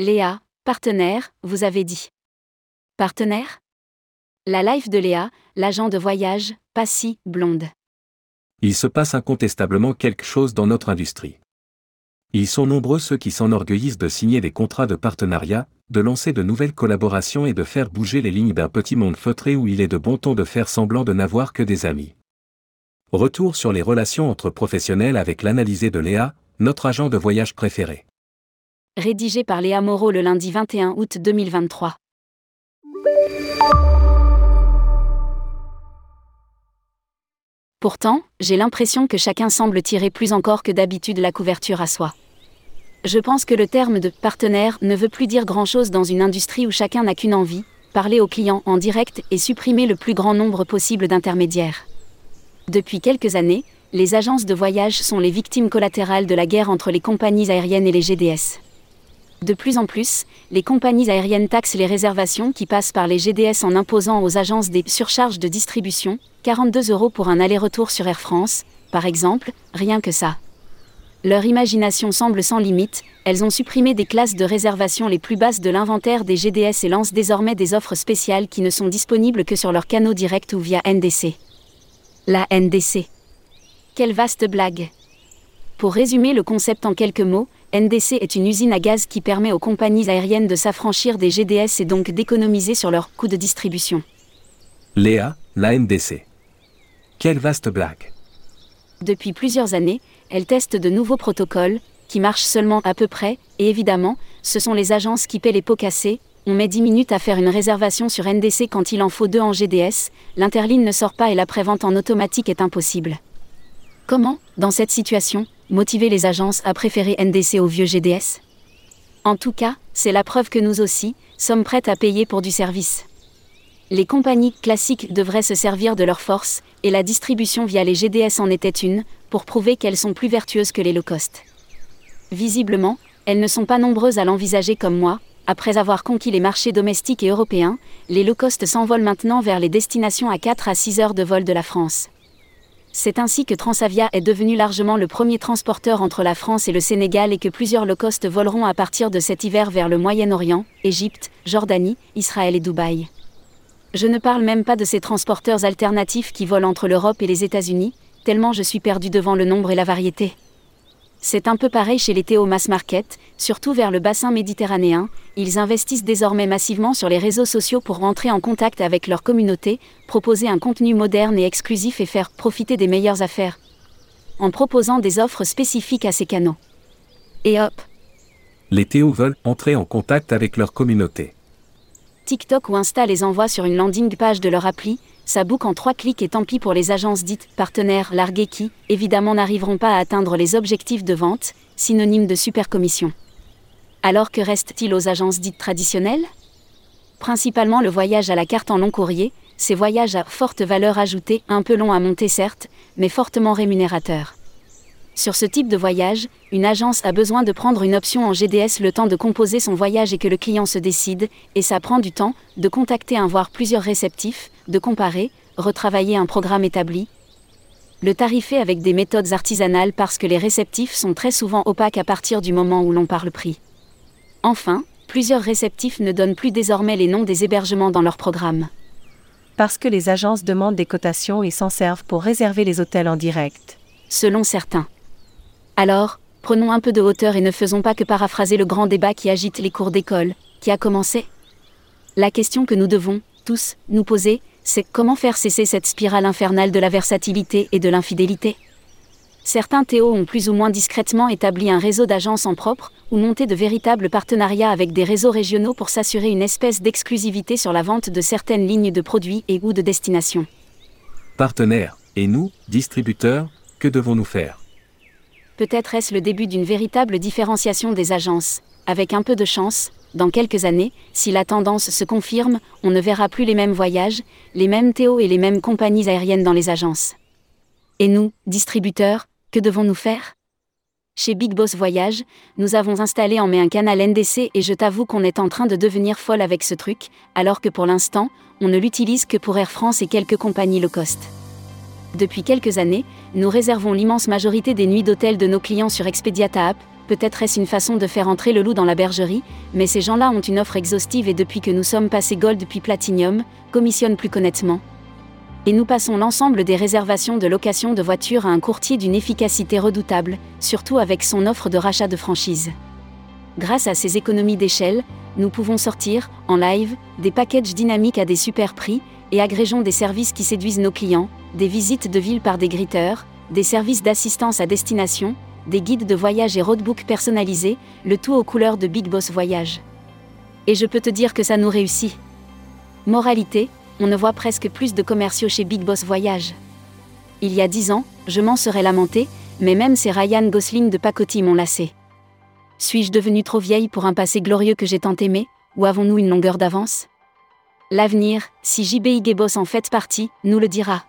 Léa, partenaire, vous avez dit. Partenaire? La life de Léa, l'agent de voyage, pas si blonde. Il se passe incontestablement quelque chose dans notre industrie. Ils sont nombreux ceux qui s'enorgueillissent de signer des contrats de partenariat, de lancer de nouvelles collaborations et de faire bouger les lignes d'un petit monde feutré où il est de bon ton de faire semblant de n'avoir que des amis. Retour sur les relations entre professionnels avec l'analysé de Léa, notre agent de voyage préféré. Rédigé par Léa Moreau le lundi 21 août 2023. Pourtant, j'ai l'impression que chacun semble tirer plus encore que d'habitude la couverture à soi. Je pense que le terme de partenaire ne veut plus dire grand-chose dans une industrie où chacun n'a qu'une envie, parler aux clients en direct et supprimer le plus grand nombre possible d'intermédiaires. Depuis quelques années, les agences de voyage sont les victimes collatérales de la guerre entre les compagnies aériennes et les GDS. De plus en plus, les compagnies aériennes taxent les réservations qui passent par les GDS en imposant aux agences des surcharges de distribution, 42 euros pour un aller-retour sur Air France, par exemple, rien que ça. Leur imagination semble sans limite, elles ont supprimé des classes de réservation les plus basses de l'inventaire des GDS et lancent désormais des offres spéciales qui ne sont disponibles que sur leurs canaux directs ou via NDC. La NDC. Quelle vaste blague. Pour résumer le concept en quelques mots, NDC est une usine à gaz qui permet aux compagnies aériennes de s'affranchir des GDS et donc d'économiser sur leurs coûts de distribution. Léa, la NDC. Quelle vaste blague. Depuis plusieurs années, elle teste de nouveaux protocoles, qui marchent seulement à peu près, et évidemment, ce sont les agences qui paient les pots cassés. On met 10 minutes à faire une réservation sur NDC quand il en faut deux en GDS, l'interline ne sort pas et la prévente en automatique est impossible. Comment, dans cette situation, motiver les agences à préférer NDC au vieux GDS En tout cas, c'est la preuve que nous aussi, sommes prêtes à payer pour du service. Les compagnies classiques devraient se servir de leur force, et la distribution via les GDS en était une, pour prouver qu'elles sont plus vertueuses que les low cost. Visiblement, elles ne sont pas nombreuses à l'envisager comme moi, après avoir conquis les marchés domestiques et européens, les low cost s'envolent maintenant vers les destinations à 4 à 6 heures de vol de la France. C'est ainsi que Transavia est devenu largement le premier transporteur entre la France et le Sénégal et que plusieurs low cost voleront à partir de cet hiver vers le Moyen-Orient, Égypte, Jordanie, Israël et Dubaï. Je ne parle même pas de ces transporteurs alternatifs qui volent entre l'Europe et les États-Unis, tellement je suis perdu devant le nombre et la variété. C'est un peu pareil chez les Théo Mass Market, surtout vers le bassin méditerranéen, ils investissent désormais massivement sur les réseaux sociaux pour rentrer en contact avec leur communauté, proposer un contenu moderne et exclusif et faire profiter des meilleures affaires. En proposant des offres spécifiques à ces canaux. Et hop Les Théo veulent entrer en contact avec leur communauté. TikTok ou Insta les envoie sur une landing page de leur appli, ça boucle en trois clics et tant pis pour les agences dites partenaires larguées qui, évidemment, n'arriveront pas à atteindre les objectifs de vente, synonyme de super commission. Alors que reste-t-il aux agences dites traditionnelles? Principalement le voyage à la carte en long courrier, ces voyages à forte valeur ajoutée, un peu long à monter certes, mais fortement rémunérateurs. Sur ce type de voyage, une agence a besoin de prendre une option en GDS le temps de composer son voyage et que le client se décide, et ça prend du temps, de contacter un voire plusieurs réceptifs, de comparer, retravailler un programme établi. Le tarifé avec des méthodes artisanales parce que les réceptifs sont très souvent opaques à partir du moment où l'on parle prix. Enfin, plusieurs réceptifs ne donnent plus désormais les noms des hébergements dans leur programme. Parce que les agences demandent des cotations et s'en servent pour réserver les hôtels en direct. Selon certains. Alors, prenons un peu de hauteur et ne faisons pas que paraphraser le grand débat qui agite les cours d'école, qui a commencé. La question que nous devons, tous, nous poser, c'est comment faire cesser cette spirale infernale de la versatilité et de l'infidélité. Certains Théo ont plus ou moins discrètement établi un réseau d'agences en propre, ou monté de véritables partenariats avec des réseaux régionaux pour s'assurer une espèce d'exclusivité sur la vente de certaines lignes de produits et ou de destination. Partenaires, et nous, distributeurs, que devons-nous faire? Peut-être est-ce le début d'une véritable différenciation des agences. Avec un peu de chance, dans quelques années, si la tendance se confirme, on ne verra plus les mêmes voyages, les mêmes Théo et les mêmes compagnies aériennes dans les agences. Et nous, distributeurs, que devons-nous faire? Chez Big Boss Voyage, nous avons installé en mai un canal NDC et je t'avoue qu'on est en train de devenir folle avec ce truc, alors que pour l'instant, on ne l'utilise que pour Air France et quelques compagnies low cost. Depuis quelques années, nous réservons l'immense majorité des nuits d'hôtel de nos clients sur Expediata App, peut-être est-ce une façon de faire entrer le loup dans la bergerie, mais ces gens-là ont une offre exhaustive et depuis que nous sommes passés Gold puis Platinum, commissionnent plus qu'honnêtement. Et nous passons l'ensemble des réservations de location de voitures à un courtier d'une efficacité redoutable, surtout avec son offre de rachat de franchise. Grâce à ces économies d'échelle, nous pouvons sortir, en live, des packages dynamiques à des super prix, et agrégeons des services qui séduisent nos clients, des visites de ville par des gritteurs, des services d'assistance à destination, des guides de voyage et roadbook personnalisés, le tout aux couleurs de Big Boss Voyage. Et je peux te dire que ça nous réussit. Moralité, on ne voit presque plus de commerciaux chez Big Boss Voyage. Il y a dix ans, je m'en serais lamenté, mais même ces Ryan Gosling de pacotille m'ont lassé. Suis-je devenue trop vieille pour un passé glorieux que j'ai tant aimé, ou avons-nous une longueur d'avance? L'avenir, si JBI Boss en fait partie, nous le dira.